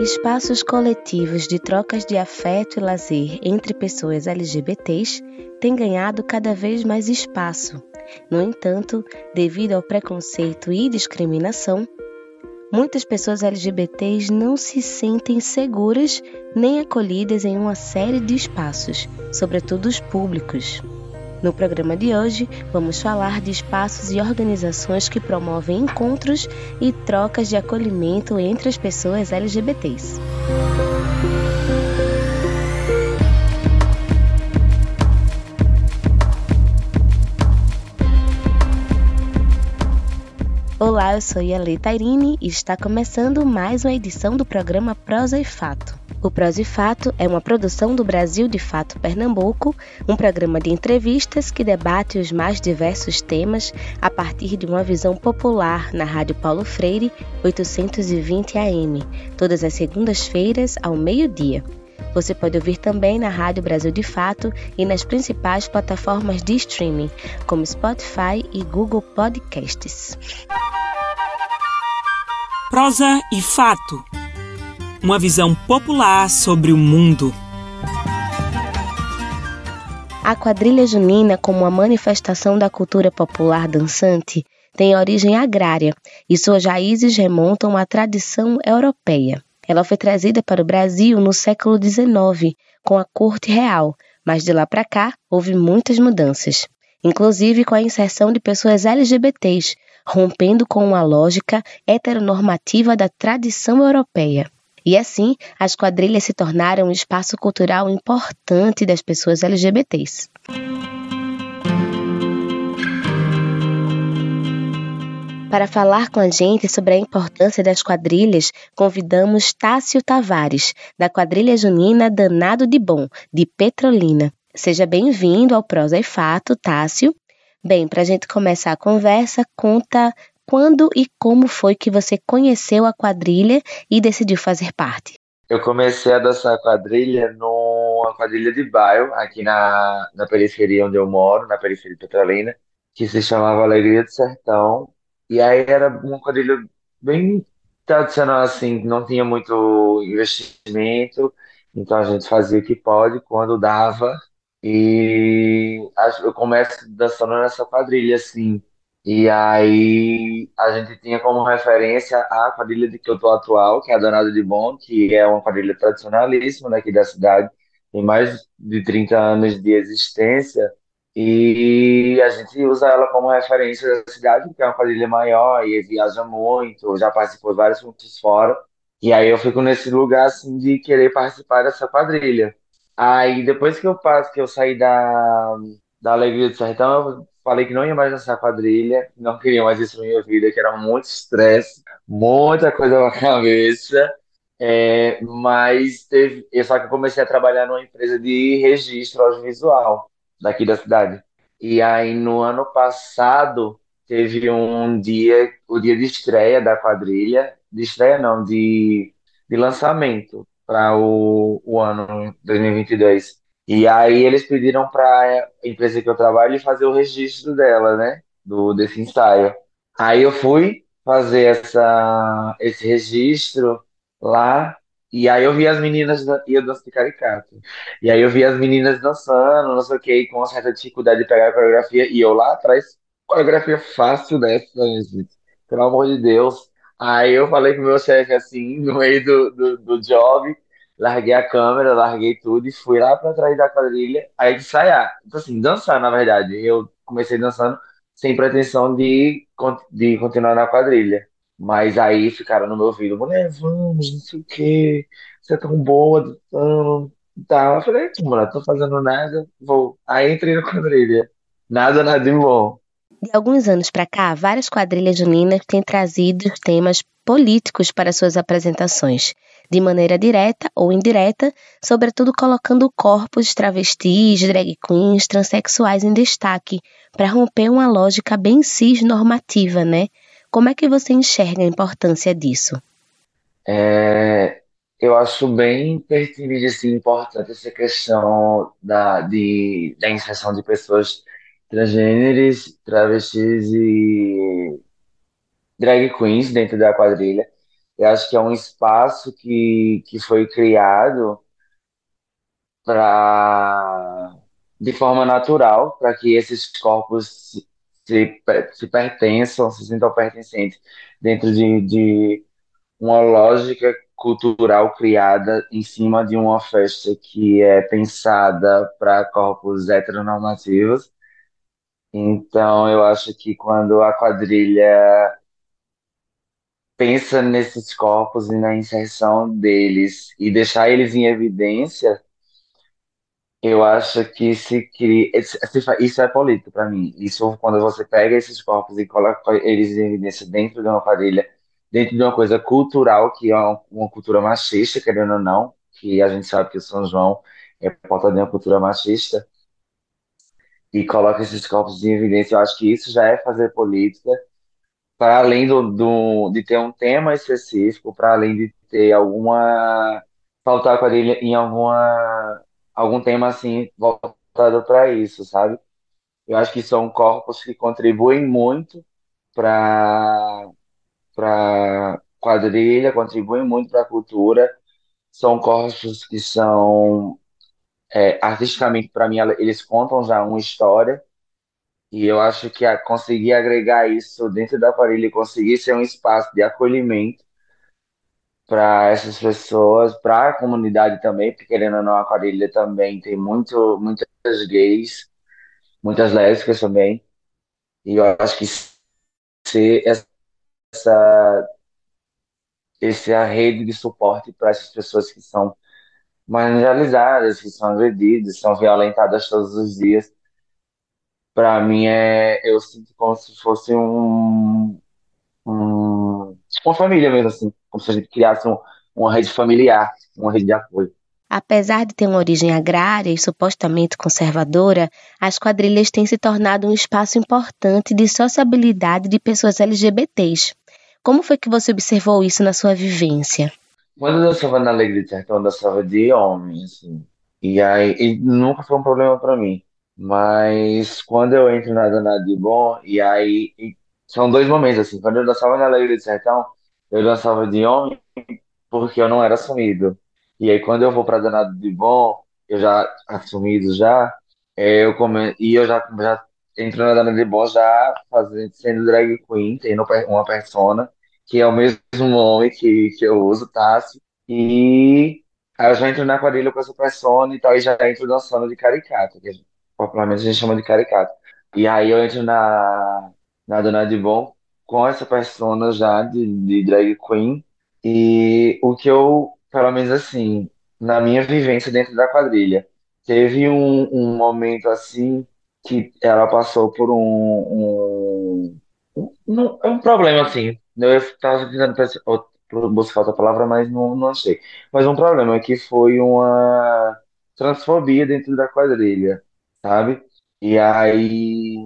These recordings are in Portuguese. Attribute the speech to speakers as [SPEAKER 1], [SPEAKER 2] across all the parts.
[SPEAKER 1] Espaços coletivos de trocas de afeto e lazer entre pessoas LGBTs têm ganhado cada vez mais espaço. No entanto, devido ao preconceito e discriminação, muitas pessoas LGBTs não se sentem seguras nem acolhidas em uma série de espaços, sobretudo os públicos. No programa de hoje, vamos falar de espaços e organizações que promovem encontros e trocas de acolhimento entre as pessoas LGBTs. Olá, eu sou Yale Tairine e está começando mais uma edição do programa Prosa e Fato. O Prosa e Fato é uma produção do Brasil de Fato Pernambuco, um programa de entrevistas que debate os mais diversos temas a partir de uma visão popular na Rádio Paulo Freire, 820 AM, todas as segundas-feiras ao meio-dia. Você pode ouvir também na Rádio Brasil de Fato e nas principais plataformas de streaming, como Spotify e Google Podcasts.
[SPEAKER 2] Prosa e Fato uma visão popular sobre o mundo.
[SPEAKER 1] A quadrilha junina, como uma manifestação da cultura popular dançante, tem origem agrária e suas raízes remontam à tradição europeia. Ela foi trazida para o Brasil no século XIX, com a corte real, mas de lá para cá houve muitas mudanças, inclusive com a inserção de pessoas LGBTs, rompendo com uma lógica heteronormativa da tradição europeia. E assim, as quadrilhas se tornaram um espaço cultural importante das pessoas LGBTs. Para falar com a gente sobre a importância das quadrilhas, convidamos Tássio Tavares, da quadrilha junina Danado de Bom, de Petrolina. Seja bem-vindo ao Prosa e Fato, Tássio. Bem, para a gente começar a conversa, conta quando e como foi que você conheceu a quadrilha e decidiu fazer parte?
[SPEAKER 3] Eu comecei a dançar quadrilha numa quadrilha de bairro, aqui na, na periferia onde eu moro, na periferia de Petrolina, que se chamava Alegria do Sertão. E aí era uma quadrilha bem tradicional, assim, não tinha muito investimento, então a gente fazia o que pode quando dava. E eu começo dançando nessa quadrilha, assim. E aí a gente tinha como referência a quadrilha de que eu tô atual, que é a Danada de Bom, que é uma quadrilha tradicionalíssima daqui da cidade, tem mais de 30 anos de existência, e a gente usa ela como referência da cidade, porque é uma quadrilha maior e viaja muito, já participou de vários pontos fora, e aí eu fico nesse lugar assim de querer participar dessa quadrilha. Aí depois que eu passo, que eu saí da, da Alegria do Sertão, eu falei que não ia mais nessa quadrilha, não queria mais isso na minha vida, que era muito estresse, muita coisa na cabeça. É, mas teve, só que eu comecei a trabalhar numa empresa de registro audiovisual daqui da cidade. E aí no ano passado teve um dia, o dia de estreia da quadrilha, de estreia não, de, de lançamento para o, o ano 2022. E aí eles pediram para a empresa que eu trabalho fazer o registro dela, né? Do, desse ensaio. Aí eu fui fazer essa, esse registro lá, e aí eu vi as meninas, e eu danço de caricato. E aí eu vi as meninas dançando, não sei o que, com uma certa dificuldade de pegar a coreografia, e eu lá atrás, coreografia fácil dessa, gente. Pelo amor de Deus. Aí eu falei com o meu chefe assim, no meio do, do, do job, larguei a câmera, larguei tudo e fui lá para trás da quadrilha, aí ensaiar. Então, assim, dançar, na verdade. Eu comecei dançando sem pretensão de, de continuar na quadrilha. Mas aí ficaram no meu ouvido, mulher, vamos, não sei o quê, você é tão boa, dançando, tá. Eu falei, mano, tô fazendo nada, vou. Aí entrei na quadrilha. Nada, nada de bom.
[SPEAKER 1] De alguns anos para cá, várias quadrilhas juninas têm trazido temas políticos para suas apresentações de maneira direta ou indireta, sobretudo colocando corpos travestis, drag queens, transexuais em destaque, para romper uma lógica bem cis-normativa, né? Como é que você enxerga a importância disso?
[SPEAKER 3] É, eu acho bem pertinente, assim, importante essa questão da, de, da inserção de pessoas transgêneres, travestis e drag queens dentro da quadrilha Eu acho que é um espaço que, que foi criado para de forma natural, para que esses corpos se, se, se pertençam, se sintam pertencentes dentro de, de uma lógica cultural criada em cima de uma festa que é pensada para corpos heteronormativos. Então, eu acho que quando a quadrilha pensa nesses corpos e na inserção deles e deixar eles em evidência, eu acho que se cria. Isso é político para mim. Isso, quando você pega esses corpos e coloca eles em evidência dentro de uma quadrilha, dentro de uma coisa cultural, que é uma cultura machista, querendo ou não, que a gente sabe que o São João é porta de uma cultura machista, e coloca esses corpos em evidência, eu acho que isso já é fazer política, para além do, do, de ter um tema específico, para além de ter alguma. faltar quadrilha em alguma algum tema assim voltado para isso, sabe? Eu acho que são corpos que contribuem muito para para quadrilha, contribuem muito para a cultura. São corpos que são é, artisticamente para mim eles contam já uma história e eu acho que a, conseguir agregar isso dentro da quadrilha e conseguir ser um espaço de acolhimento para essas pessoas, para a comunidade também, porque querendo ou não, a quadrilha também tem muito, muitas gays, muitas lésbicas também. E eu acho que ser essa, essa rede de suporte para essas pessoas que são marginalizadas, que são agredidas, são violentadas todos os dias, para mim é, eu sinto como se fosse um, um, uma família mesmo, assim, como se a gente criasse um, uma rede familiar, uma rede de apoio.
[SPEAKER 1] Apesar de ter uma origem agrária e supostamente conservadora, as quadrilhas têm se tornado um espaço importante de sociabilidade de pessoas LGBTs. Como foi que você observou isso na sua vivência?
[SPEAKER 3] Quando eu dançava na Alegria de Sertão, eu dançava de homem, assim. E aí, e nunca foi um problema para mim. Mas quando eu entro na Danada de Bom, e aí, e são dois momentos, assim. Quando eu dançava na Alegria de Sertão, eu dançava de homem porque eu não era assumido. E aí, quando eu vou para Danado de Bom, eu já assumido já, é, eu come... e eu já, já entro na Danado de Bom já fazendo, sendo drag queen, tendo uma persona, que é o mesmo nome que, que eu uso, Tassi. E aí eu já entro na quadrilha com essa persona e tal, e já entro dançando de caricato, que popularmente a gente chama de caricato. E aí eu entro na, na Danado de Bom com essa persona já de, de drag queen. E o que eu pelo menos assim, na minha vivência dentro da quadrilha. Teve um, um momento assim que ela passou por um, um, um, um problema assim. Eu estava tentando pensar- buscar outra palavra, mas não, não achei. Mas um problema que foi uma transfobia dentro da quadrilha, sabe? E aí,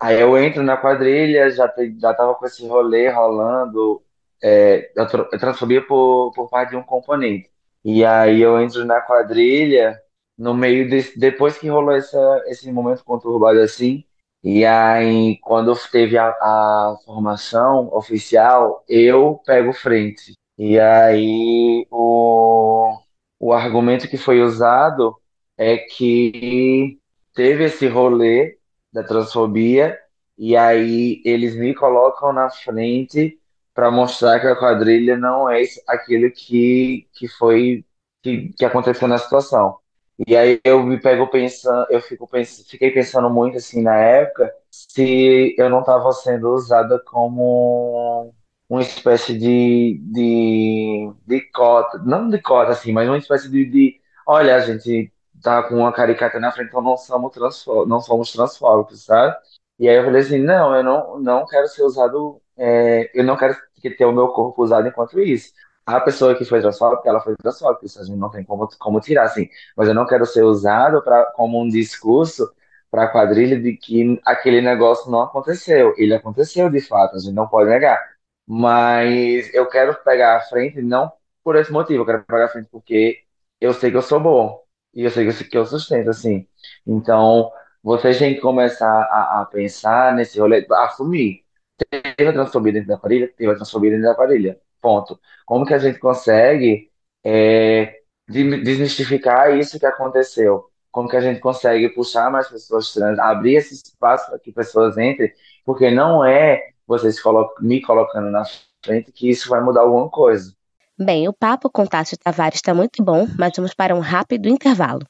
[SPEAKER 3] aí eu entro na quadrilha, já, já tava com esse rolê rolando, é, a transfobia por, por parte de um componente. E aí eu entro na quadrilha no meio desse, depois que rolou essa, esse momento conturbado assim. E aí, quando teve a, a formação oficial, eu pego frente. E aí, o, o argumento que foi usado é que teve esse rolê da transfobia, e aí eles me colocam na frente para mostrar que a quadrilha não é aquilo que, que foi que, que aconteceu na situação. E aí eu me pego pensando, eu fico pens, fiquei pensando muito assim na época se eu não estava sendo usada como uma espécie de, de, de cota, não de cota assim, mas uma espécie de, de olha, a gente tá com uma caricata na frente, então não somos transfó- não somos transfóbicos, sabe? E aí eu falei assim, não, eu não, não quero ser usado, é, eu não quero que ter o meu corpo usado enquanto isso. A pessoa que foi transfóbica, ela foi transfóbica, isso a gente não tem como, como tirar, assim. Mas eu não quero ser usado pra, como um discurso para a quadrilha de que aquele negócio não aconteceu. Ele aconteceu de fato, a gente não pode negar. Mas eu quero pegar a frente não por esse motivo, eu quero pegar a frente porque eu sei que eu sou bom e eu sei que eu, sustento, assim. Então, vocês têm que começar a, a pensar nesse rolê, assumir. Teve a transfobia dentro da quadrilha? Teve a transfobia dentro da quadrilha. ponto. Como que a gente consegue é, desmistificar isso que aconteceu? Como que a gente consegue puxar mais pessoas trans, abrir esse espaço para que pessoas entrem, porque não é vocês me colocando na frente que isso vai mudar alguma coisa.
[SPEAKER 1] Bem, o papo com Tássio Tavares está muito bom, mas vamos para um rápido intervalo.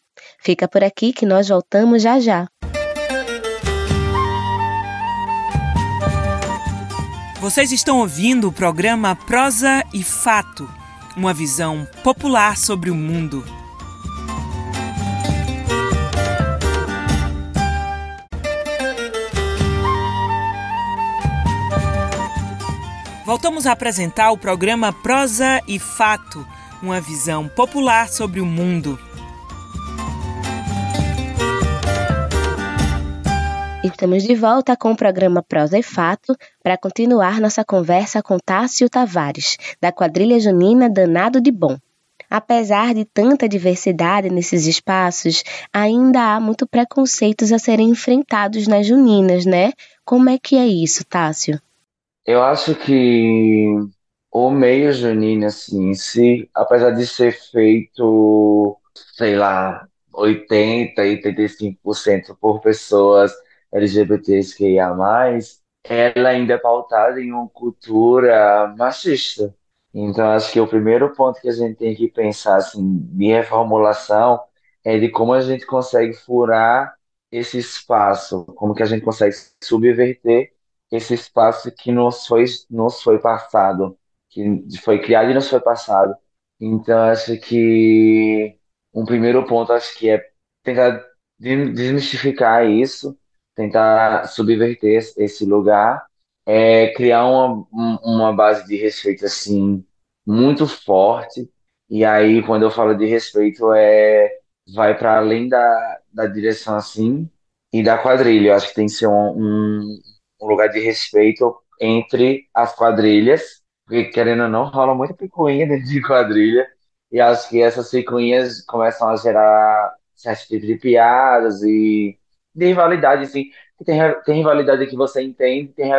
[SPEAKER 1] Fica por aqui que nós voltamos já já.
[SPEAKER 2] Vocês estão ouvindo o programa Prosa e Fato, uma visão popular sobre o mundo. Voltamos a apresentar o programa Prosa e Fato, uma visão popular sobre o mundo.
[SPEAKER 1] Estamos de volta com o programa Prosa e Fato para continuar nossa conversa com Tássio Tavares, da quadrilha junina Danado de Bom. Apesar de tanta diversidade nesses espaços, ainda há muito preconceitos a serem enfrentados nas juninas, né? Como é que é isso, Tássio?
[SPEAKER 3] Eu acho que o meio junino, assim, se, apesar de ser feito, sei lá, 80, 85% por pessoas LGBTQIA+, ela ainda é pautada em uma cultura machista. Então, acho que o primeiro ponto que a gente tem que pensar, assim, de reformulação é de como a gente consegue furar esse espaço, como que a gente consegue subverter esse espaço que nos foi, nos foi passado, que foi criado e nos foi passado. Então, acho que um primeiro ponto, acho que é tentar desmistificar isso, tentar subverter esse lugar, é criar uma, uma base de respeito assim muito forte. E aí, quando eu falo de respeito, é vai para além da, da direção assim e da quadrilha. Eu acho que tem que ser um, um, um lugar de respeito entre as quadrilhas, porque querendo ou não, rola muita picuinha dentro de quadrilha. E acho que essas picuinhas começam a gerar certo tipo de piadas e de rivalidade, assim. Tem, tem rivalidade que você entende, tem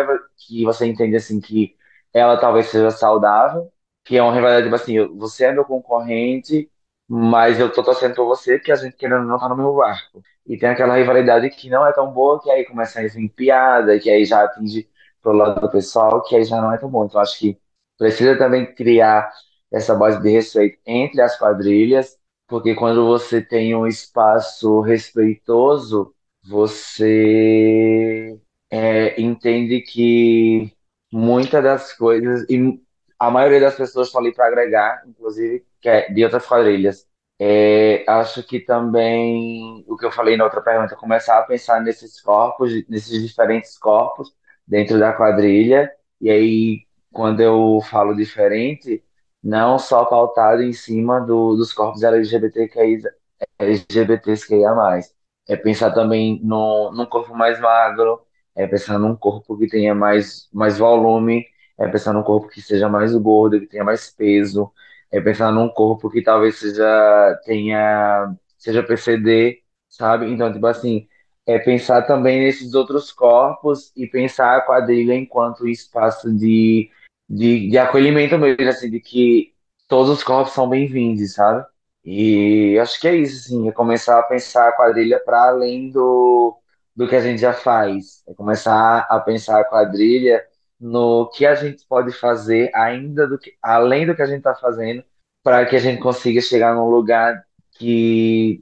[SPEAKER 3] que você entende, assim, que ela talvez seja saudável, que é uma rivalidade, tipo assim, você é meu concorrente, mas eu tô torcendo por você, porque a gente querendo não tá no meu barco. E tem aquela rivalidade que não é tão boa, que aí começa a vir piada, que aí já atinge pro lado do pessoal, que aí já não é tão bom. Então acho que precisa também criar essa base de respeito entre as quadrilhas, porque quando você tem um espaço respeitoso, você é, entende que muitas das coisas, e a maioria das pessoas estão ali para agregar, inclusive é de outras quadrilhas. É, acho que também o que eu falei na outra pergunta, começar a pensar nesses corpos, nesses diferentes corpos dentro da quadrilha, e aí quando eu falo diferente, não só pautado em cima do, dos corpos LGBTQI, LGBTQIA+, é pensar também no, num corpo mais magro, é pensar num corpo que tenha mais, mais volume, é pensar num corpo que seja mais gordo, que tenha mais peso, é pensar num corpo que talvez seja tenha seja PCD, sabe? Então, tipo assim, é pensar também nesses outros corpos e pensar a quadrilha enquanto espaço de, de, de acolhimento mesmo, assim, de que todos os corpos são bem-vindos, sabe? E acho que é isso, assim, é começar a pensar a quadrilha para além do, do que a gente já faz. É começar a pensar a quadrilha no que a gente pode fazer ainda do que, além do que a gente está fazendo, para que a gente consiga chegar num lugar que,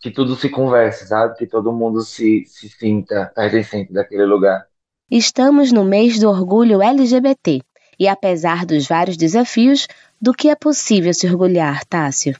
[SPEAKER 3] que tudo se converse, sabe? Que todo mundo se, se sinta pertencente daquele lugar.
[SPEAKER 1] Estamos no mês do orgulho LGBT. E apesar dos vários desafios, do que é possível se orgulhar, Tássio?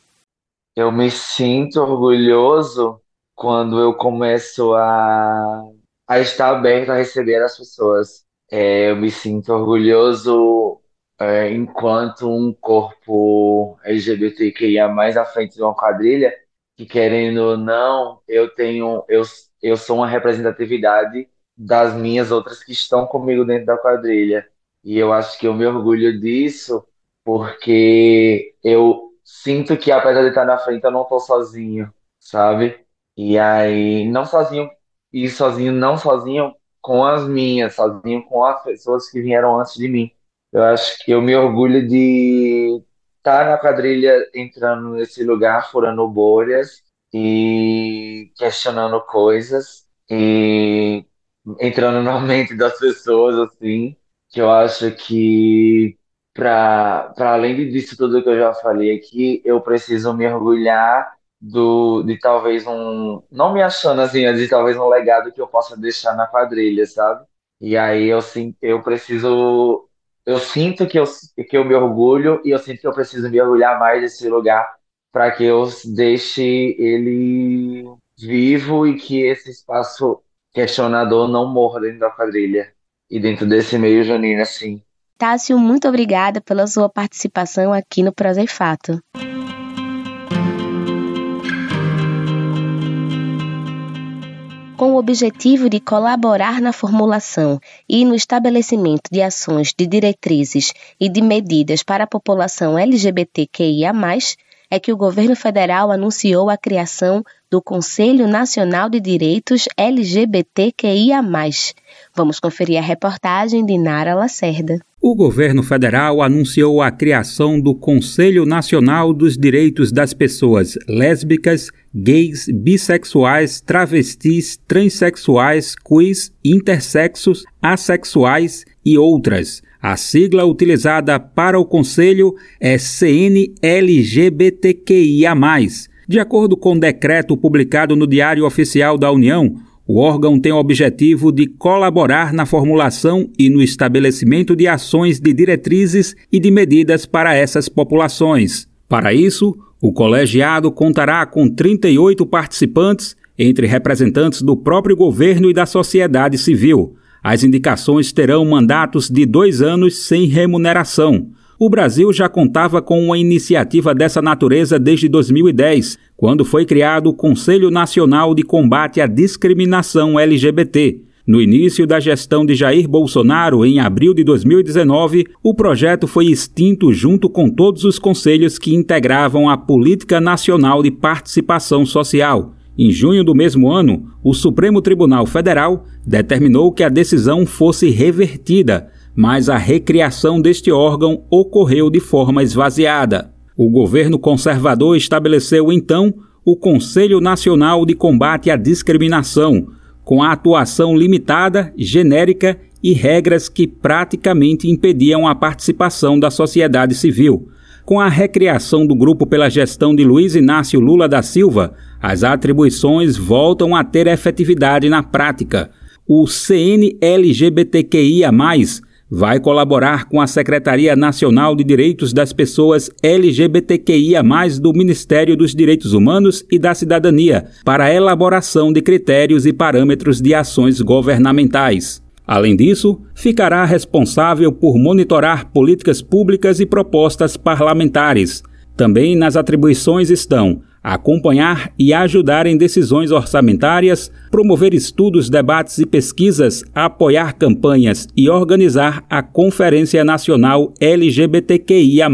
[SPEAKER 3] Eu me sinto orgulhoso quando eu começo a, a estar aberto a receber as pessoas. É, eu me sinto orgulhoso é, enquanto um corpo LGBTQIA mais à frente de uma quadrilha, que querendo ou não, eu tenho, eu, eu sou uma representatividade das minhas outras que estão comigo dentro da quadrilha. E eu acho que eu me orgulho disso porque eu sinto que apesar de estar na frente, eu não tô sozinho, sabe? E aí, não sozinho, e sozinho, não sozinho com as minhas, sozinho com as pessoas que vieram antes de mim. Eu acho que eu me orgulho de estar na quadrilha entrando nesse lugar, furando bolhas e questionando coisas e entrando na mente das pessoas, assim, que eu acho que para para além disso tudo que eu já falei aqui, eu preciso me orgulhar do de talvez um, não me achando assim, de talvez um legado que eu possa deixar na quadrilha, sabe? E aí eu eu preciso eu sinto que eu que eu me orgulho e eu sinto que eu preciso me orgulhar mais desse lugar para que eu deixe ele vivo e que esse espaço questionador não morra dentro da quadrilha e dentro desse meio junino assim.
[SPEAKER 1] Tássio, muito obrigada pela sua participação aqui no Prosa e Fato. Com o objetivo de colaborar na formulação e no estabelecimento de ações de diretrizes e de medidas para a população LGBTQIA, é que o governo federal anunciou a criação do Conselho Nacional de Direitos LGBTQIA. Vamos conferir a reportagem de Nara Lacerda.
[SPEAKER 4] O governo federal anunciou a criação do Conselho Nacional dos Direitos das Pessoas Lésbicas, Gays, Bissexuais, Travestis, Transsexuais, Queers, Intersexos, Assexuais e outras a sigla utilizada para o Conselho é CNLGBTQIA. De acordo com o decreto publicado no Diário Oficial da União, o órgão tem o objetivo de colaborar na formulação e no estabelecimento de ações de diretrizes e de medidas para essas populações. Para isso, o colegiado contará com 38 participantes, entre representantes do próprio governo e da sociedade civil. As indicações terão mandatos de dois anos sem remuneração. O Brasil já contava com uma iniciativa dessa natureza desde 2010, quando foi criado o Conselho Nacional de Combate à Discriminação LGBT. No início da gestão de Jair Bolsonaro, em abril de 2019, o projeto foi extinto junto com todos os conselhos que integravam a Política Nacional de Participação Social. Em junho do mesmo ano, o Supremo Tribunal Federal determinou que a decisão fosse revertida, mas a recriação deste órgão ocorreu de forma esvaziada. O governo conservador estabeleceu então o Conselho Nacional de Combate à Discriminação, com a atuação limitada, genérica e regras que praticamente impediam a participação da sociedade civil. Com a recriação do grupo pela gestão de Luiz Inácio Lula da Silva, as atribuições voltam a ter efetividade na prática. O CNLGBTQIA, vai colaborar com a Secretaria Nacional de Direitos das Pessoas LGBTQIA, do Ministério dos Direitos Humanos e da Cidadania, para a elaboração de critérios e parâmetros de ações governamentais. Além disso, ficará responsável por monitorar políticas públicas e propostas parlamentares. Também nas atribuições estão acompanhar e ajudar em decisões orçamentárias, promover estudos, debates e pesquisas, apoiar campanhas e organizar a Conferência Nacional LGBTQIA.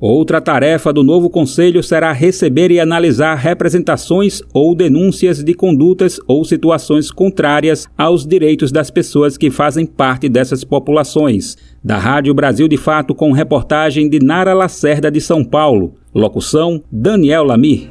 [SPEAKER 4] Outra tarefa do novo Conselho será receber e analisar representações ou denúncias de condutas ou situações contrárias aos direitos das pessoas que fazem parte dessas populações. Da Rádio Brasil de Fato, com reportagem de Nara Lacerda de São Paulo. Locução: Daniel Lamir.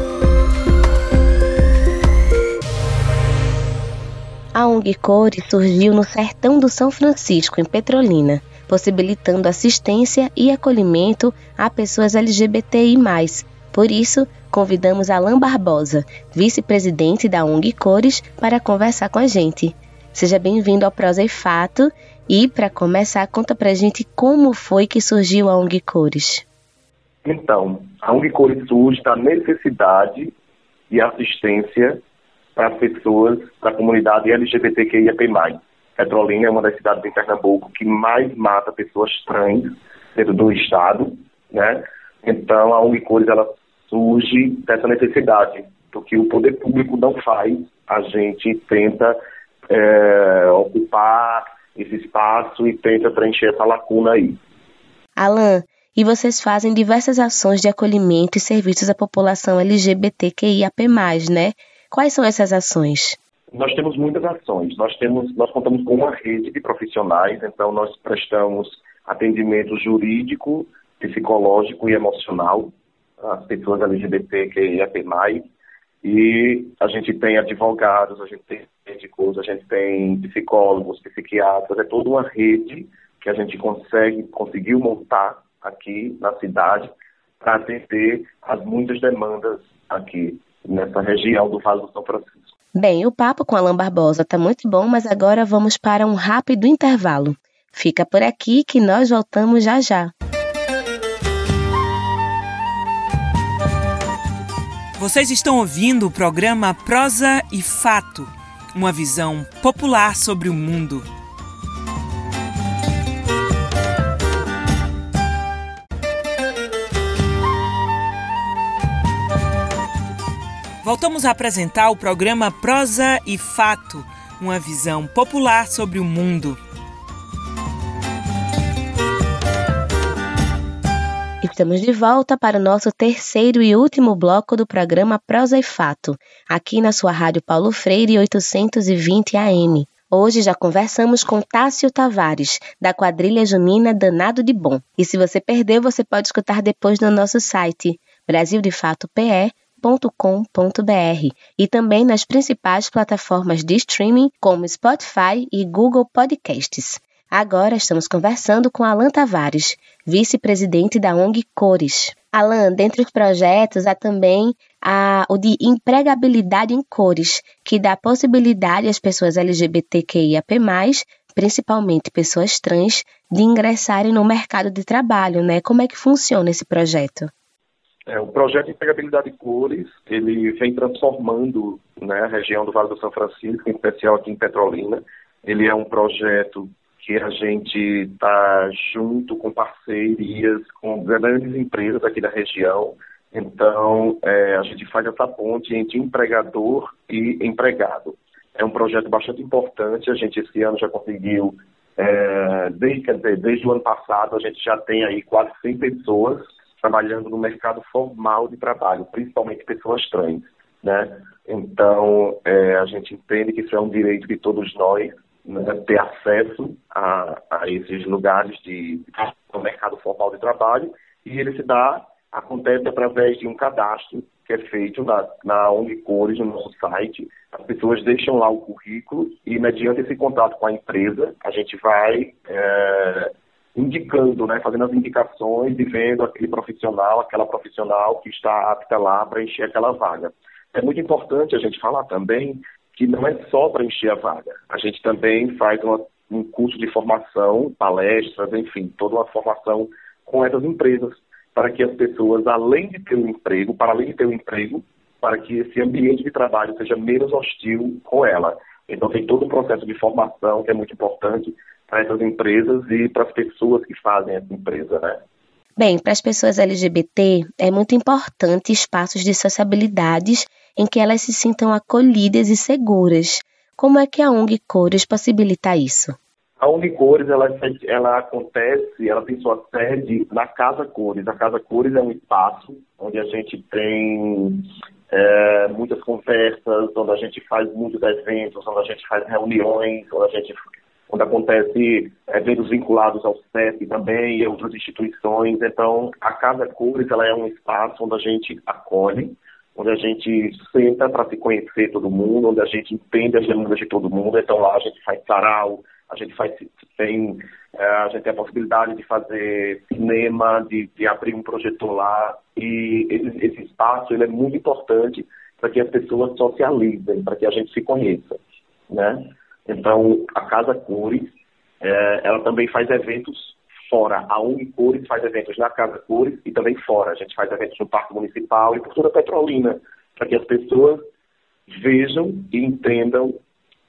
[SPEAKER 1] A ONG Core surgiu no sertão do São Francisco, em Petrolina, possibilitando assistência e acolhimento a pessoas LGBTI. Por isso, convidamos Alain Barbosa, vice-presidente da ONG Cores, para conversar com a gente. Seja bem-vindo ao Prosa e Fato e, para começar, conta pra gente como foi que surgiu a ONG Cores.
[SPEAKER 5] Então, a Unicores surge da necessidade de assistência para as pessoas da comunidade LGBTQIAP+. Petrolina é uma das cidades de Pernambuco que mais mata pessoas trans dentro do estado, né? Então, a Unicores, ela surge dessa necessidade, do que o poder público não faz, a gente tenta é, ocupar esse espaço e tenta preencher essa lacuna aí.
[SPEAKER 1] Alan, e vocês fazem diversas ações de acolhimento e serviços à população LGBTQIAP+, né? Quais são essas ações?
[SPEAKER 5] Nós temos muitas ações. Nós temos, nós contamos com uma rede de profissionais, então nós prestamos atendimento jurídico, psicológico e emocional às pessoas LGBTQIAP+, e a gente tem advogados, a gente tem médicos, a gente tem psicólogos, psiquiatras, é toda uma rede que a gente consegue, conseguiu montar aqui na cidade para atender as muitas demandas aqui nessa região do Vale do São Francisco.
[SPEAKER 1] Bem, o papo com Alan Barbosa está muito bom, mas agora vamos para um rápido intervalo. Fica por aqui que nós voltamos já já.
[SPEAKER 2] Vocês estão ouvindo o programa Prosa e Fato, uma visão popular sobre o mundo. Voltamos a apresentar o programa Prosa e Fato, uma visão popular sobre o mundo.
[SPEAKER 1] Estamos de volta para o nosso terceiro e último bloco do programa Prosa e Fato, aqui na sua Rádio Paulo Freire 820 AM. Hoje já conversamos com Tássio Tavares, da quadrilha junina Danado de Bom. E se você perdeu, você pode escutar depois no nosso site brasildefatope.com.br e também nas principais plataformas de streaming como Spotify e Google Podcasts. Agora estamos conversando com Alan Tavares, vice-presidente da ONG Cores. Alan, dentre os projetos há também a, o de empregabilidade em cores, que dá possibilidade às pessoas LGBTQIAP+, principalmente pessoas trans, de ingressarem no mercado de trabalho, né? Como é que funciona esse projeto?
[SPEAKER 5] É, o projeto de Empregabilidade Cores, ele vem transformando né, a região do Vale do São Francisco, em especial aqui em Petrolina. Ele é um projeto que a gente está junto com parcerias com grandes empresas aqui da região. Então, é, a gente faz essa ponte entre empregador e empregado. É um projeto bastante importante. A gente esse ano já conseguiu, é, desde, dizer, desde o ano passado, a gente já tem aí quase 100 pessoas trabalhando no mercado formal de trabalho, principalmente pessoas trans. Né? Então, é, a gente entende que isso é um direito de todos nós né, ter acesso a, a esses lugares de, do mercado formal de trabalho e ele se dá, acontece através de um cadastro que é feito na, na ONG Cores, no nosso site. As pessoas deixam lá o currículo e, mediante esse contato com a empresa, a gente vai é, indicando, né, fazendo as indicações e vendo aquele profissional, aquela profissional que está apta lá para encher aquela vaga. É muito importante a gente falar também que não é só para encher a vaga. A gente também faz uma, um curso de formação, palestras, enfim, toda uma formação com essas empresas, para que as pessoas, além de ter um emprego, para além de ter um emprego, para que esse ambiente de trabalho seja menos hostil com ela. Então tem todo um processo de formação que é muito importante para essas empresas e para as pessoas que fazem essa empresa, né?
[SPEAKER 1] Bem, para as pessoas LGBT é muito importante espaços de sociabilidades em que elas se sintam acolhidas e seguras. Como é que a ONG Cores possibilita isso?
[SPEAKER 5] A ONG Cores, ela, ela acontece, ela tem sua sede na Casa Cores. A Casa Cores é um espaço onde a gente tem é, muitas conversas, onde a gente faz muitos eventos, onde a gente faz reuniões, onde a gente onde acontece eventos vinculados ao CEP também e outras instituições. Então, a Casa Cores ela é um espaço onde a gente acolhe, onde a gente senta para se conhecer todo mundo, onde a gente entende as demandas de todo mundo. Então lá a gente faz sarau, a gente faz tem é, a gente tem a possibilidade de fazer cinema, de, de abrir um projetor lá e esse, esse espaço ele é muito importante para que as pessoas socializem, para que a gente se conheça, né? Então a Casa Cores é, ela também faz eventos fora. A Unicores faz eventos na Casa Cores e também fora. A gente faz eventos no Parque Municipal e por toda Petrolina, para que as pessoas vejam e entendam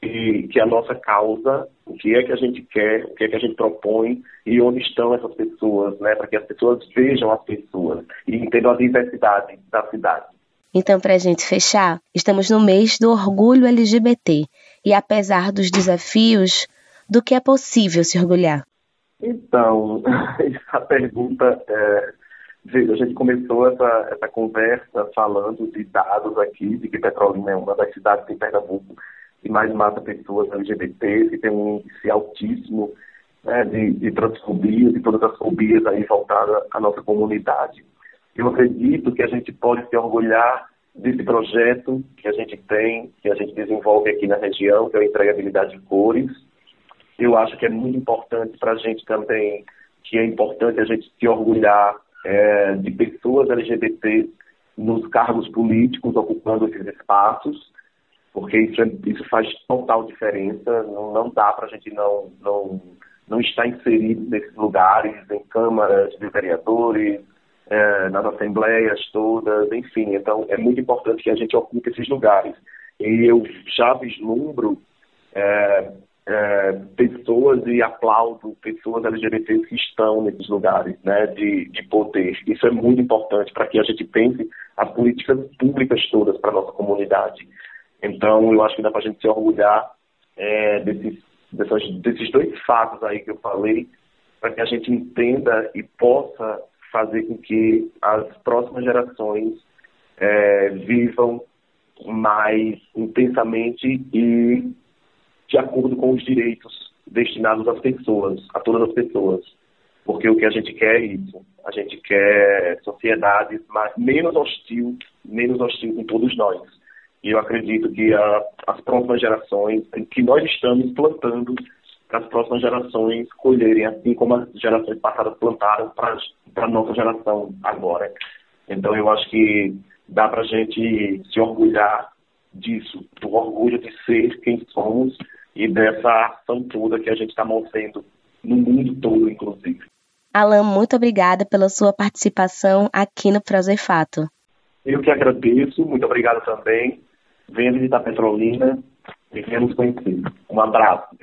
[SPEAKER 5] e que a nossa causa, o que é que a gente quer, o que é que a gente propõe e onde estão essas pessoas, né? Para que as pessoas vejam as pessoas e entendam a diversidade da cidade.
[SPEAKER 1] Então, para a gente fechar, estamos no mês do orgulho LGBT e apesar dos desafios, do que é possível se orgulhar?
[SPEAKER 5] Então, essa pergunta, é, a gente começou essa, essa conversa falando de dados aqui, de que Petrolina é uma das cidades em Pernambuco que mais mata pessoas LGBT, que tem um índice altíssimo né, de, de transfobia, de todas as fobias aí voltadas à nossa comunidade. Eu acredito que a gente pode se orgulhar desse projeto que a gente tem, que a gente desenvolve aqui na região, que é a empregabilidade de cores. Eu acho que é muito importante para a gente também, que é importante a gente se orgulhar é, de pessoas LGBT nos cargos políticos, ocupando esses espaços porque isso, é, isso faz total diferença. Não, não dá para a gente não, não, não estar inserido nesses lugares, em câmaras de vereadores, é, nas assembleias todas, enfim. Então, é muito importante que a gente ocupe esses lugares. E eu já vislumbro é, é, pessoas e aplaudo pessoas LGBTs que estão nesses lugares né, de, de poder. Isso é muito importante para que a gente pense as políticas públicas todas para a nossa comunidade. Então, eu acho que dá para a gente se orgulhar é, desses, desses, desses dois fatos aí que eu falei, para que a gente entenda e possa fazer com que as próximas gerações é, vivam mais intensamente e de acordo com os direitos destinados às pessoas, a todas as pessoas. Porque o que a gente quer é isso. A gente quer sociedades mais, menos hostil, menos hostil com todos nós. E eu acredito que a, as próximas gerações, que nós estamos plantando para as próximas gerações colherem, assim como as gerações passadas plantaram para a nossa geração agora. Então eu acho que dá para a gente se orgulhar disso, do orgulho de ser quem somos e dessa ação toda que a gente está movendo no mundo todo, inclusive.
[SPEAKER 1] Alan, muito obrigada pela sua participação aqui no Prozefato.
[SPEAKER 5] Eu que agradeço, muito obrigado também venha visitar Petrolina e venha nos conhecer. Um abraço.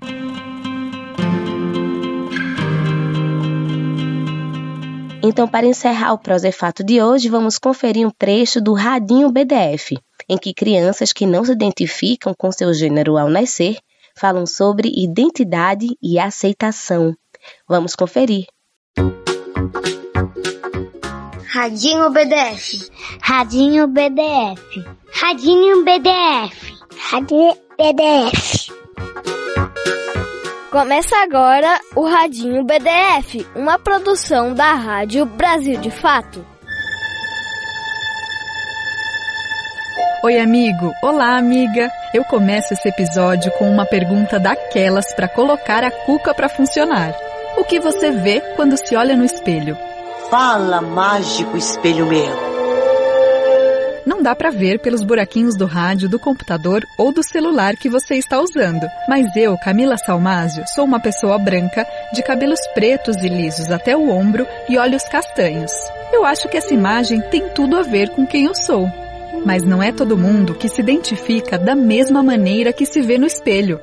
[SPEAKER 1] Então, para encerrar o Prosefato de hoje, vamos conferir um trecho do Radinho BDF, em que crianças que não se identificam com seu gênero ao nascer falam sobre identidade e aceitação. Vamos conferir.
[SPEAKER 6] Radinho BDF.
[SPEAKER 7] Radinho BDF.
[SPEAKER 6] Radinho BDF.
[SPEAKER 7] Radinho BDF.
[SPEAKER 8] Começa agora o Radinho BDF, uma produção da Rádio Brasil de Fato.
[SPEAKER 9] Oi, amigo. Olá, amiga. Eu começo esse episódio com uma pergunta daquelas para colocar a cuca para funcionar. O que você vê quando se olha no espelho?
[SPEAKER 10] Fala, mágico espelho meu.
[SPEAKER 9] Não dá para ver pelos buraquinhos do rádio, do computador ou do celular que você está usando. Mas eu, Camila Salmásio, sou uma pessoa branca, de cabelos pretos e lisos até o ombro e olhos castanhos. Eu acho que essa imagem tem tudo a ver com quem eu sou. Mas não é todo mundo que se identifica da mesma maneira que se vê no espelho.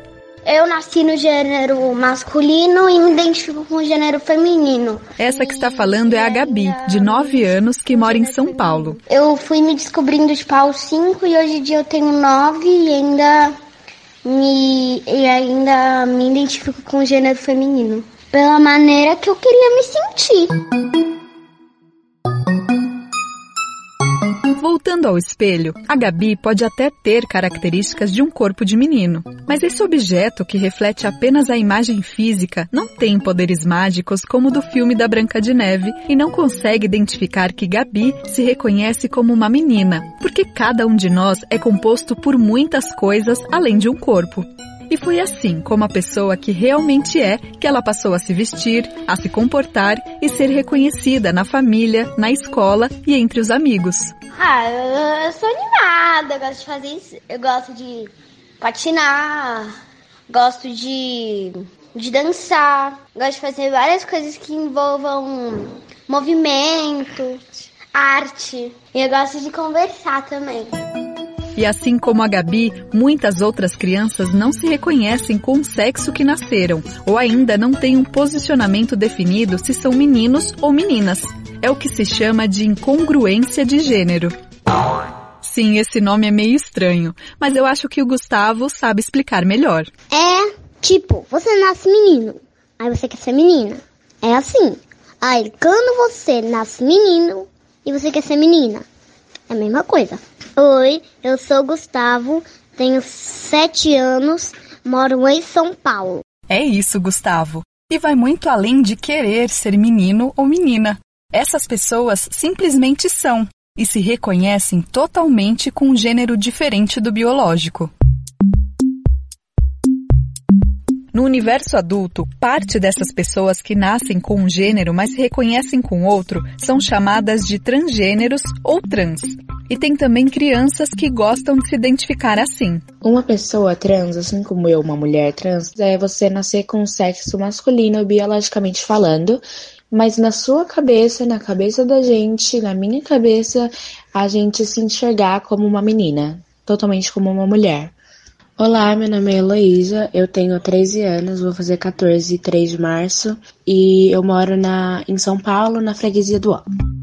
[SPEAKER 6] Eu nasci no gênero masculino e me identifico com o gênero feminino.
[SPEAKER 9] Essa que está falando é a Gabi, de 9 anos, que mora em São Paulo.
[SPEAKER 6] Eu fui me descobrindo de pau 5 e hoje em dia eu tenho 9 e ainda me, e ainda me identifico com o gênero feminino. Pela maneira que eu queria me sentir.
[SPEAKER 9] Voltando ao espelho, a Gabi pode até ter características de um corpo de menino, mas esse objeto que reflete apenas a imagem física não tem poderes mágicos como o do filme da Branca de Neve e não consegue identificar que Gabi se reconhece como uma menina, porque cada um de nós é composto por muitas coisas além de um corpo. E foi assim, como a pessoa que realmente é, que ela passou a se vestir, a se comportar e ser reconhecida na família, na escola e entre os amigos.
[SPEAKER 6] Ah, eu, sou animada, eu gosto de fazer isso. Eu gosto de patinar, gosto de de dançar, gosto de fazer várias coisas que envolvam movimento, arte. E eu gosto de conversar também.
[SPEAKER 9] E assim como a Gabi, muitas outras crianças não se reconhecem com o sexo que nasceram, ou ainda não têm um posicionamento definido se são meninos ou meninas. É o que se chama de incongruência de gênero. Sim, esse nome é meio estranho, mas eu acho que o Gustavo sabe explicar melhor.
[SPEAKER 6] É tipo, você nasce menino, aí você quer ser menina. É assim. Aí quando você nasce menino e você quer ser menina, é a mesma coisa. Oi, eu sou Gustavo, tenho sete anos, moro em São Paulo.
[SPEAKER 9] É isso, Gustavo. E vai muito além de querer ser menino ou menina. Essas pessoas simplesmente são e se reconhecem totalmente com um gênero diferente do biológico. No universo adulto, parte dessas pessoas que nascem com um gênero, mas se reconhecem com outro, são chamadas de transgêneros ou trans. E tem também crianças que gostam de se identificar assim.
[SPEAKER 11] Uma pessoa trans, assim como eu, uma mulher trans, é você nascer com um sexo masculino biologicamente falando, mas na sua cabeça, na cabeça da gente, na minha cabeça, a gente se enxergar como uma menina, totalmente como uma mulher. Olá, meu nome é Heloísa, eu tenho 13 anos, vou fazer 14 3 de março e eu moro na, em São Paulo, na freguesia do Ó.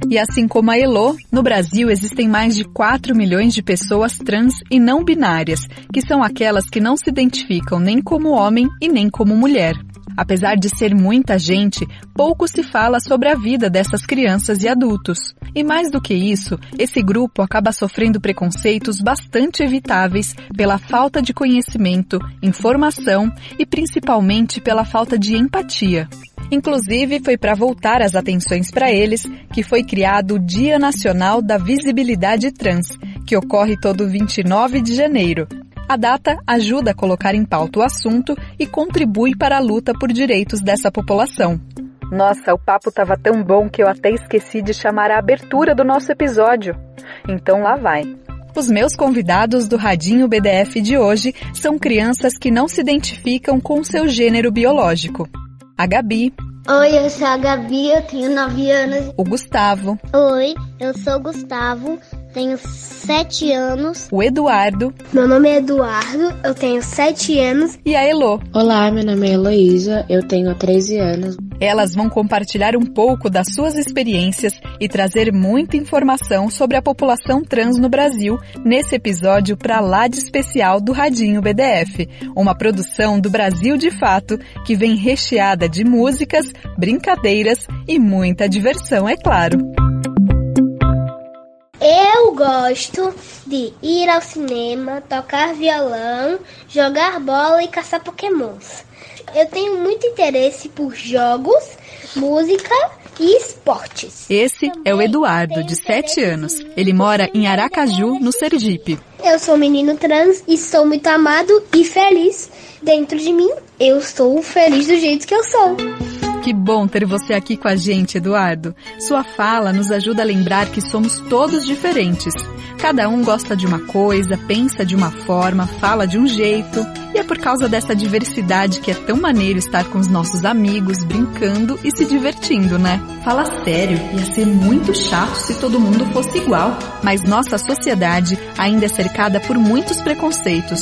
[SPEAKER 9] E assim como a Elo, no Brasil existem mais de 4 milhões de pessoas trans e não binárias, que são aquelas que não se identificam nem como homem e nem como mulher. Apesar de ser muita gente, pouco se fala sobre a vida dessas crianças e adultos. E mais do que isso, esse grupo acaba sofrendo preconceitos bastante evitáveis pela falta de conhecimento, informação e principalmente pela falta de empatia. Inclusive, foi para voltar as atenções para eles que foi criado o Dia Nacional da Visibilidade Trans, que ocorre todo 29 de janeiro, a data ajuda a colocar em pauta o assunto e contribui para a luta por direitos dessa população. Nossa, o papo estava tão bom que eu até esqueci de chamar a abertura do nosso episódio. Então lá vai. Os meus convidados do Radinho BDF de hoje são crianças que não se identificam com seu gênero biológico. A Gabi.
[SPEAKER 6] Oi, eu sou a Gabi, eu tenho 9 anos.
[SPEAKER 9] O Gustavo.
[SPEAKER 6] Oi, eu sou o Gustavo, tenho sete anos.
[SPEAKER 9] O Eduardo.
[SPEAKER 6] Meu nome é Eduardo, eu tenho sete anos.
[SPEAKER 9] E a Elo.
[SPEAKER 11] Olá, meu nome é Heloísa, eu tenho 13 anos.
[SPEAKER 9] Elas vão compartilhar um pouco das suas experiências e trazer muita informação sobre a população trans no Brasil nesse episódio para lá de especial do Radinho BDF, uma produção do Brasil de Fato que vem recheada de músicas, brincadeiras e muita diversão, é claro.
[SPEAKER 6] Eu gosto de ir ao cinema, tocar violão, jogar bola e caçar pokémons. Eu tenho muito interesse por jogos, música e esportes.
[SPEAKER 9] Esse é o Eduardo, de 7 anos. Ele mora em Aracaju, no Sergipe.
[SPEAKER 6] Eu sou um menino trans e sou muito amado e feliz dentro de mim. Eu sou feliz do jeito que eu sou.
[SPEAKER 9] Que bom ter você aqui com a gente, Eduardo. Sua fala nos ajuda a lembrar que somos todos diferentes. Cada um gosta de uma coisa, pensa de uma forma, fala de um jeito. E é por causa dessa diversidade que é tão maneiro estar com os nossos amigos, brincando e se divertindo, né? Fala sério, ia ser muito chato se todo mundo fosse igual. Mas nossa sociedade ainda é cercada por muitos preconceitos.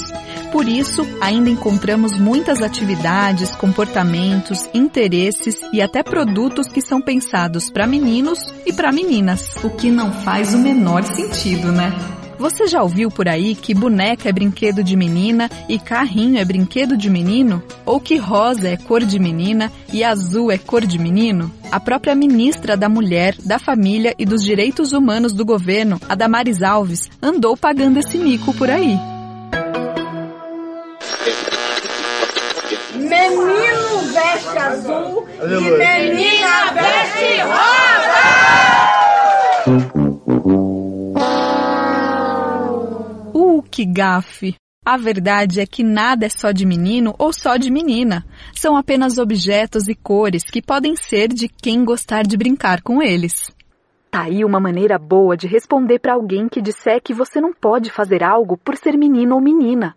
[SPEAKER 9] Por isso, ainda encontramos muitas atividades, comportamentos, interesses e até produtos que são pensados para meninos e para meninas, o que não faz o menor sentido, né? Você já ouviu por aí que boneca é brinquedo de menina e carrinho é brinquedo de menino? Ou que rosa é cor de menina e azul é cor de menino? A própria ministra da Mulher, da Família e dos Direitos Humanos do governo, a Damares Alves, andou pagando esse mico por aí.
[SPEAKER 12] Menino veste azul e menina veste rosa!
[SPEAKER 9] Uh, que gafe! A verdade é que nada é só de menino ou só de menina. São apenas objetos e cores que podem ser de quem gostar de brincar com eles. Tá aí uma maneira boa de responder para alguém que disser que você não pode fazer algo por ser menino ou menina.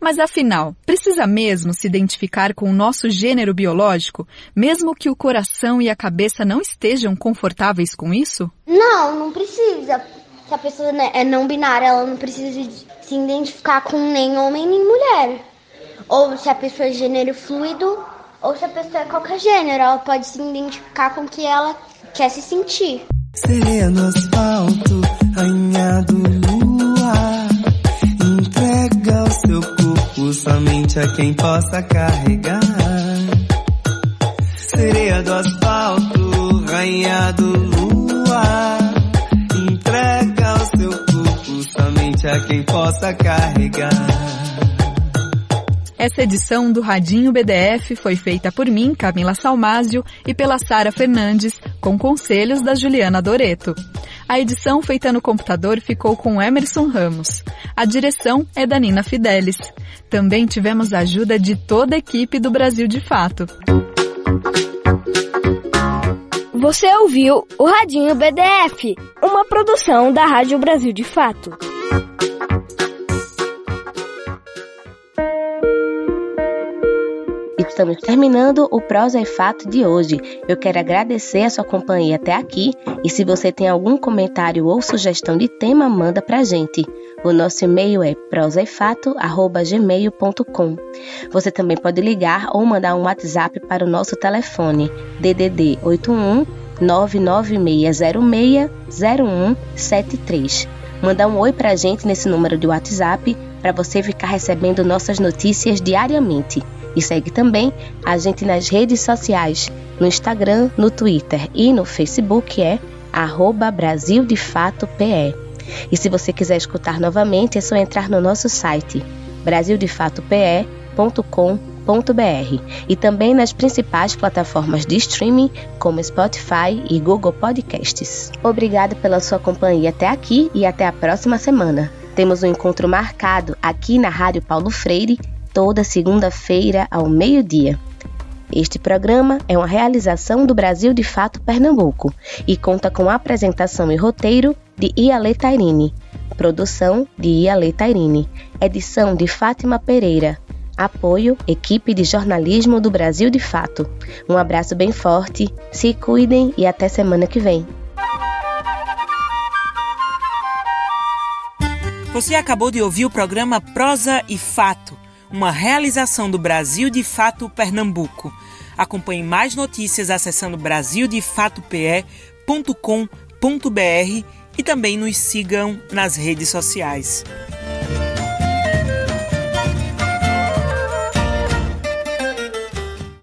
[SPEAKER 9] Mas afinal, precisa mesmo se identificar com o nosso gênero biológico, mesmo que o coração e a cabeça não estejam confortáveis com isso?
[SPEAKER 6] Não, não precisa. Se a pessoa né, é não binária, ela não precisa se identificar com nem homem nem mulher. Ou se a pessoa é gênero fluido, ou se a pessoa é qualquer gênero, ela pode se identificar com o que ela quer se sentir.
[SPEAKER 13] Sereia no asfalto, rainha do luar. Entrega o seu corpo somente a quem possa carregar. Sereia do asfalto, rainha do luar. Entrega o seu corpo somente a quem possa carregar.
[SPEAKER 9] Essa edição do Radinho BDF foi feita por mim, Camila Salmásio, e pela Sara Fernandes, com conselhos da Juliana Doreto. A edição feita no computador ficou com Emerson Ramos. A direção é da Nina Fidelis. Também tivemos a ajuda de toda a equipe do Brasil de Fato.
[SPEAKER 8] Você ouviu o Radinho BDF, uma produção da Rádio Brasil de Fato.
[SPEAKER 1] Estamos terminando o Prosa e Fato de hoje. Eu quero agradecer a sua companhia até aqui e se você tem algum comentário ou sugestão de tema, manda pra gente. O nosso e-mail é prosaefato@gmail.com. Você também pode ligar ou mandar um WhatsApp para o nosso telefone DDD 81 996060173. Manda um oi pra gente nesse número de WhatsApp para você ficar recebendo nossas notícias diariamente. E segue também a gente nas redes sociais, no Instagram, no Twitter e no Facebook é arroba Brasil de Fato PE. E se você quiser escutar novamente, é só entrar no nosso site brasildefatope.com.br e também nas principais plataformas de streaming como Spotify e Google Podcasts. Obrigado pela sua companhia até aqui e até a próxima semana. Temos um encontro marcado aqui na Rádio Paulo Freire toda segunda-feira ao meio-dia. Este programa é uma realização do Brasil de Fato Pernambuco e conta com apresentação e roteiro de Iale Tairine, produção de Iale Tairine, edição de Fátima Pereira, apoio equipe de jornalismo do Brasil de Fato. Um abraço bem forte, se cuidem e até semana que vem.
[SPEAKER 2] Você acabou de ouvir o programa Prosa e Fato uma realização do Brasil de Fato Pernambuco. Acompanhe mais notícias acessando brasildefatope.com.br e também nos sigam nas redes sociais.